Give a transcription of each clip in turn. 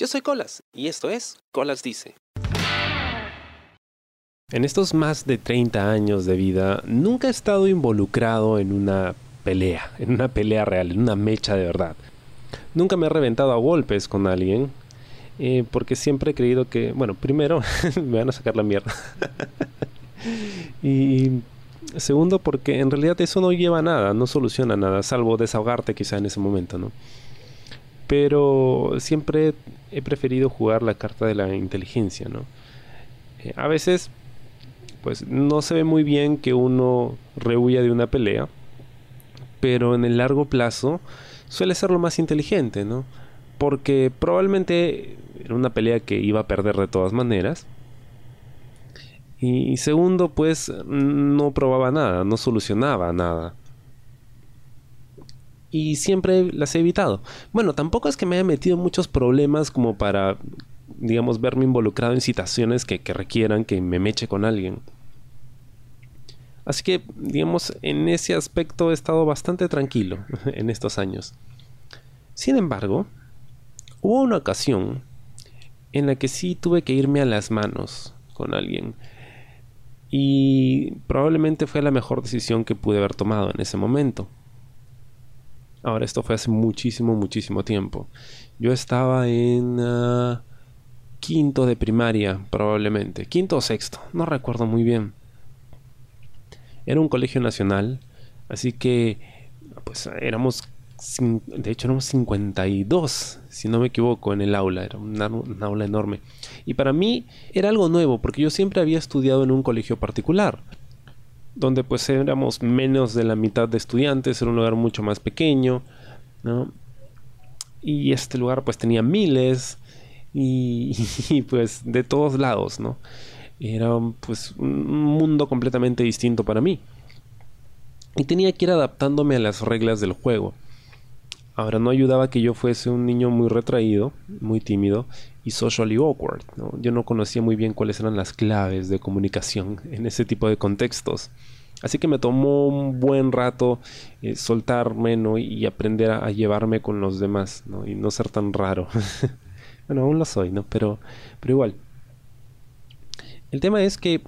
Yo soy Colas y esto es Colas Dice. En estos más de 30 años de vida, nunca he estado involucrado en una pelea, en una pelea real, en una mecha de verdad. Nunca me he reventado a golpes con alguien, eh, porque siempre he creído que, bueno, primero me van a sacar la mierda. y segundo, porque en realidad eso no lleva a nada, no soluciona nada, salvo desahogarte quizá en ese momento, ¿no? Pero siempre he preferido jugar la carta de la inteligencia, ¿no? Eh, a veces, pues no se ve muy bien que uno rehuya de una pelea, pero en el largo plazo suele ser lo más inteligente, ¿no? Porque probablemente era una pelea que iba a perder de todas maneras. Y segundo, pues no probaba nada, no solucionaba nada y siempre las he evitado. Bueno, tampoco es que me haya metido muchos problemas como para, digamos, verme involucrado en situaciones que, requieran que me meche con alguien. Así que, digamos, en ese aspecto he estado bastante tranquilo en estos años. Sin embargo, hubo una ocasión en la que sí tuve que irme a las manos con alguien. Y probablemente fue la mejor decisión que pude haber tomado en ese momento. Ahora, esto fue hace muchísimo, muchísimo tiempo. Yo estaba en ah, quinto de primaria, probablemente. Quinto o sexto, no recuerdo muy bien. Era un colegio nacional, así que pues éramos, de hecho éramos 52, si no me equivoco, en el aula. Era un aula enorme. Y para mí era algo nuevo, porque yo siempre había estudiado en un colegio particular donde pues éramos menos de la mitad de estudiantes, era un lugar mucho más pequeño, ¿no? Y este lugar pues tenía miles y, pues de todos lados, ¿no? Era pues un mundo completamente distinto para mí. Y tenía que ir adaptándome a las reglas del juego. Ahora no ayudaba que yo fuese un niño muy retraído, muy tímido y socially awkward. Yo no conocía muy bien cuáles eran las claves de comunicación en ese tipo de contextos. Así que me tomó un buen rato eh, soltarme y aprender a, llevarme con los demás y no ser tan raro. bueno, aún lo soy, ¿no? Pero, pero igual. El tema es que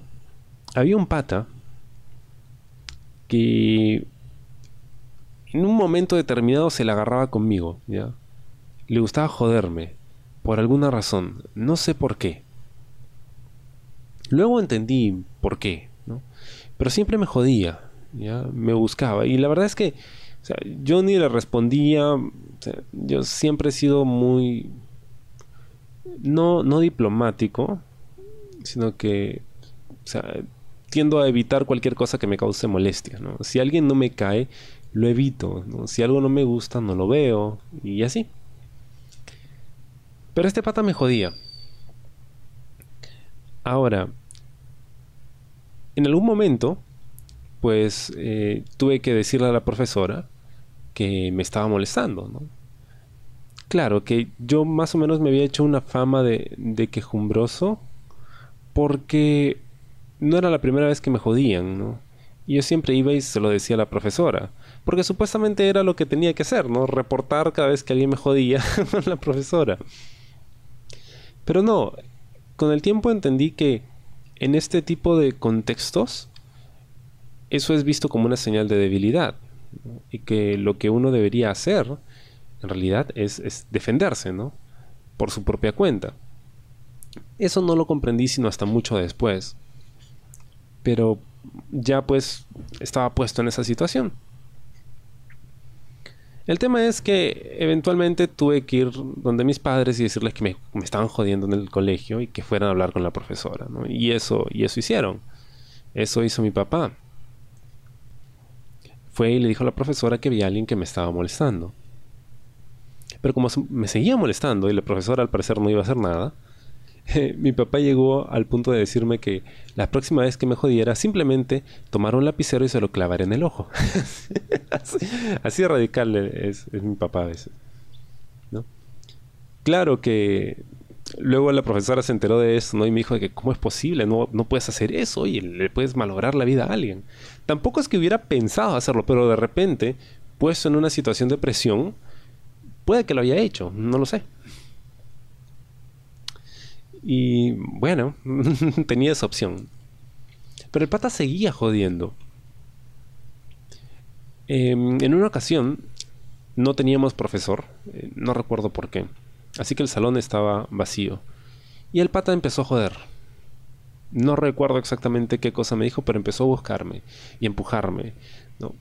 había un pata que en un momento determinado se la agarraba conmigo, ¿ya? Le gustaba joderme, por alguna razón, no sé por qué. Luego entendí por qué, ¿no? Pero siempre me jodía, ¿ya? Me buscaba. Y la verdad es que yo ni le respondía, yo siempre he sido muy... No, no diplomático, sino que o sea, tiendo a evitar cualquier cosa que me cause molestia. ¿no? Si alguien no me cae, lo evito. Si algo no me gusta, no lo veo. Y así. Pero este pata me jodía. Ahora, en algún momento, pues eh, tuve que decirle a la profesora que me estaba molestando, ¿no? Claro, que yo más o menos me había hecho una fama de, de quejumbroso porque no era la primera vez que me jodían, ¿no? Y yo siempre iba y se lo decía a la profesora. Porque supuestamente era lo que tenía que hacer, ¿no? Reportar cada vez que alguien me jodía a la profesora. Pero no, con el tiempo entendí que en este tipo de contextos eso es visto como una señal de debilidad. Y que lo que uno debería hacer, en realidad, es, es defenderse, ¿no? Por su propia cuenta. Eso no lo comprendí sino hasta mucho después. Pero ya pues estaba puesto en esa situación. El tema es que eventualmente tuve que ir donde mis padres y decirles que me, estaban jodiendo en el colegio y que fueran a hablar con la profesora, ¿no? Y eso, y eso hicieron. Eso hizo mi papá. Fue y le dijo a la profesora que había alguien que me estaba molestando. Pero como me seguía molestando y la profesora al parecer no iba a hacer nada, mi papá llegó al punto de decirme que la próxima vez que me jodiera simplemente tomar un lapicero y se lo clavaré en el ojo. así, radical es, mi papá a veces. ¿no? Claro que luego la profesora se enteró de eso ¿no? y me dijo que cómo es posible, no, no puedes hacer eso y le puedes malograr la vida a alguien. Tampoco es que hubiera pensado hacerlo, pero de repente, puesto en una situación de presión, puede que lo haya hecho, no lo sé. Y bueno, tenía esa opción. Pero el pata seguía jodiendo. Em, en una ocasión no teníamos profesor, eh, no recuerdo por qué. Así que el salón estaba vacío. Y el pata empezó a joder. No recuerdo exactamente qué cosa me dijo, pero empezó a buscarme y empujarme. ¿no?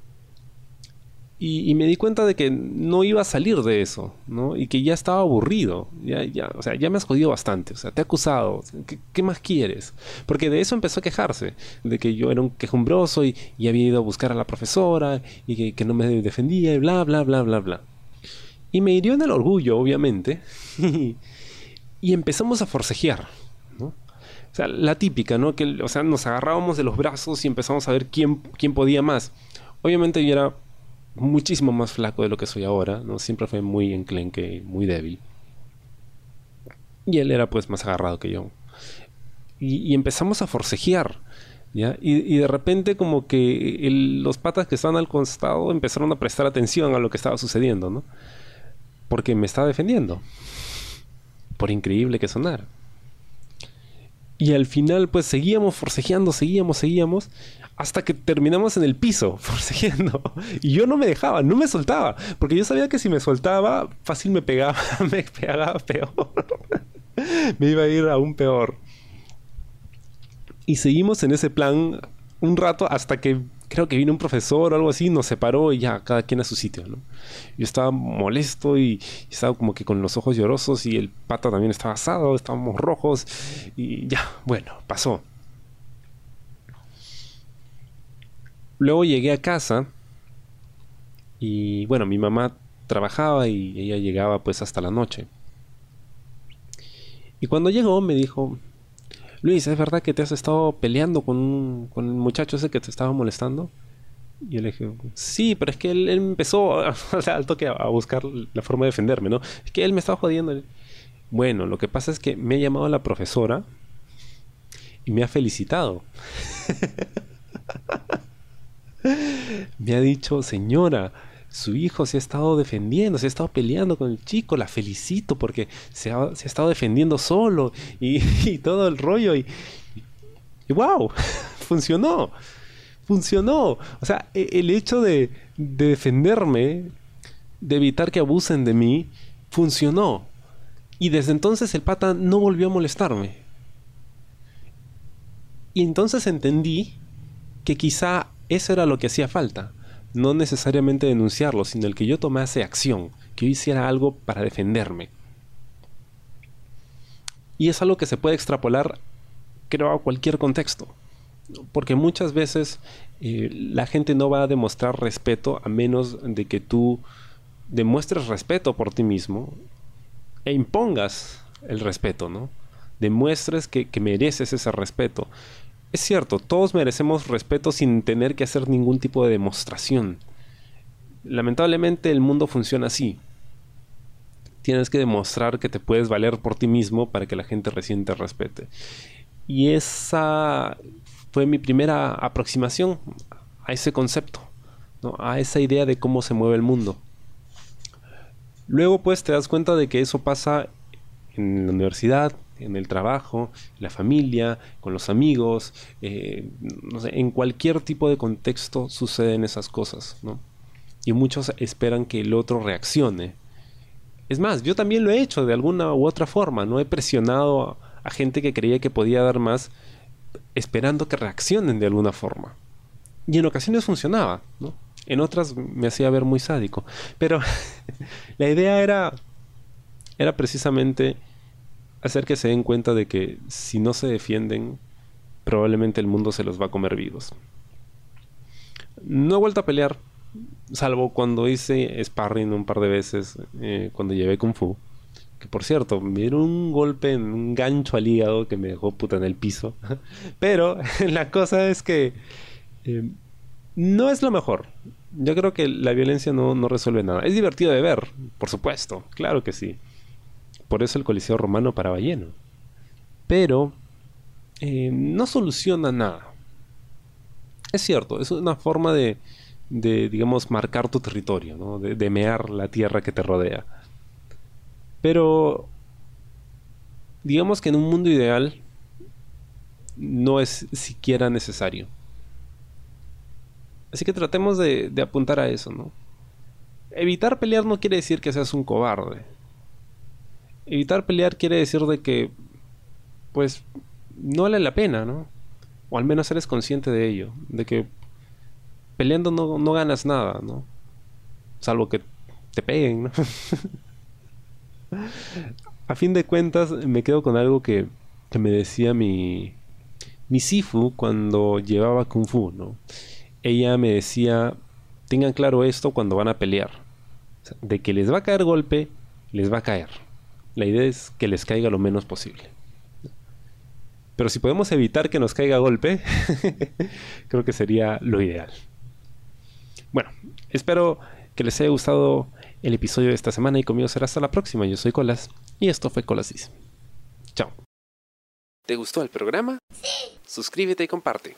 Y, me di cuenta de que no iba a salir de eso, ¿no? Y que ya estaba aburrido. Ya, ya, o sea, ya me has jodido bastante. O sea, te he acusado. ¿Qué, más quieres? Porque de eso empezó a quejarse. De que yo era un quejumbroso y, había ido a buscar a la profesora y que, no me defendía y bla, bla, bla, bla, bla. Y me hirió en el orgullo, obviamente. y empezamos a forcejear, ¿no? O sea, la típica, ¿no? Que, o sea, nos agarrábamos de los brazos y empezamos a ver quién, quién podía más. Obviamente yo era muchísimo más flaco de lo que soy ahora, ¿no? Siempre fue muy enclenque, muy débil. Y él era pues más agarrado que yo. Y, empezamos a forcejear, ¿ya? Y, de repente como que los patas que estaban al costado empezaron a prestar atención a lo que estaba sucediendo, ¿no? Porque me estaba defendiendo. Por increíble que sonara. Y al final pues seguíamos forcejeando, seguíamos, seguíamos hasta que terminamos en el piso, forcejeando. Y yo no me dejaba, no me soltaba, porque yo sabía que si me soltaba, fácil me pegaba, me pegaba peor. me iba a ir aún peor. Y seguimos en ese plan un rato hasta que creo que vino un profesor o algo así, nos separó y ya, cada quien a su sitio, ¿no? Yo estaba molesto y, estaba como que con los ojos llorosos y el pata también estaba asado, estábamos rojos y ya, bueno, pasó. Luego llegué a casa y bueno, mi mamá trabajaba y ella llegaba pues hasta la noche. Y cuando llegó me dijo, Luis, ¿es verdad que te has estado peleando con, con el muchacho ese que te estaba molestando? Y yo le dije, sí, pero es que él, empezó al toque a, buscar la forma de defenderme, ¿no? Es que él me estaba jodiendo. Bueno, lo que pasa es que me ha llamado la profesora y me ha felicitado. me ha dicho, señora, su hijo se ha estado defendiendo, se ha estado peleando con el chico, la felicito porque se ha, estado defendiendo solo y, todo el rollo y, wow, funcionó, funcionó. O sea, e, el hecho de, de defenderme, de evitar que abusen de mí, funcionó. Y desde entonces el pata no volvió a molestarme. Y entonces entendí que quizá eso era lo que hacía falta. No necesariamente denunciarlo, sino el que yo tomase acción, que yo hiciera algo para defenderme. Y es algo que se puede extrapolar, creo, a cualquier contexto. Porque muchas veces eh, la gente no va a demostrar respeto a menos de que tú demuestres respeto por ti mismo e impongas el respeto, ¿no? Demuestres que mereces ese respeto. Es cierto, todos merecemos respeto sin tener que hacer ningún tipo de demostración. Lamentablemente el mundo funciona así. Tienes que demostrar que te puedes valer por ti mismo para que la gente recién te respete. Y esa fue mi primera aproximación a ese concepto, a esa idea de cómo se mueve el mundo. Luego pues te das cuenta de que eso pasa en la universidad, en el trabajo, en la familia, con los amigos, eh, en cualquier tipo de contexto suceden esas cosas, ¿no? Y muchos esperan que el otro reaccione. Es más, yo también lo he hecho de alguna u otra forma, ¿no? He presionado a, gente que creía que podía dar más esperando que reaccionen de alguna forma. Y en ocasiones funcionaba, ¿no? En otras me hacía ver muy sádico. Pero la idea era, era precisamente hacer que se den cuenta de que si no se defienden, probablemente el mundo se los va a comer vivos. No he vuelto a pelear, salvo cuando hice sparring un par de veces, eh, cuando llevé Kung Fu. Que por cierto, me dieron un golpe en un gancho al hígado que me dejó puta en el piso. Pero la cosa es que eh, no es lo mejor. Yo creo que la violencia no, no resuelve nada. Es divertido de ver, por supuesto, claro que sí por eso el Coliseo Romano paraba lleno. Pero eh, no soluciona nada. Es cierto, es una forma de, digamos, marcar tu territorio, de, de mear la tierra que te rodea. Pero digamos que en un mundo ideal no es siquiera necesario. Así que tratemos de, de apuntar a eso, ¿no? Evitar pelear no quiere decir que seas un cobarde. Evitar pelear quiere decir de que, pues, no vale la pena, ¿no? O al menos eres consciente de ello, de que peleando no, no ganas nada, ¿no? Salvo que te peguen, ¿no? A fin de cuentas, me quedo con algo que, que me decía mi, mi Sifu cuando llevaba Kung Fu, ¿no? Ella me decía, tengan claro esto cuando van a pelear. de que les va a caer golpe, les va a caer. La idea es que les caiga lo menos posible. Pero si podemos evitar que nos caiga golpe, creo que sería lo ideal. Bueno, espero que les haya gustado el episodio de esta semana y conmigo será hasta la próxima. Yo soy Colas y esto fue Colasis. Chao. ¿Te gustó el programa? Sí. Suscríbete y comparte.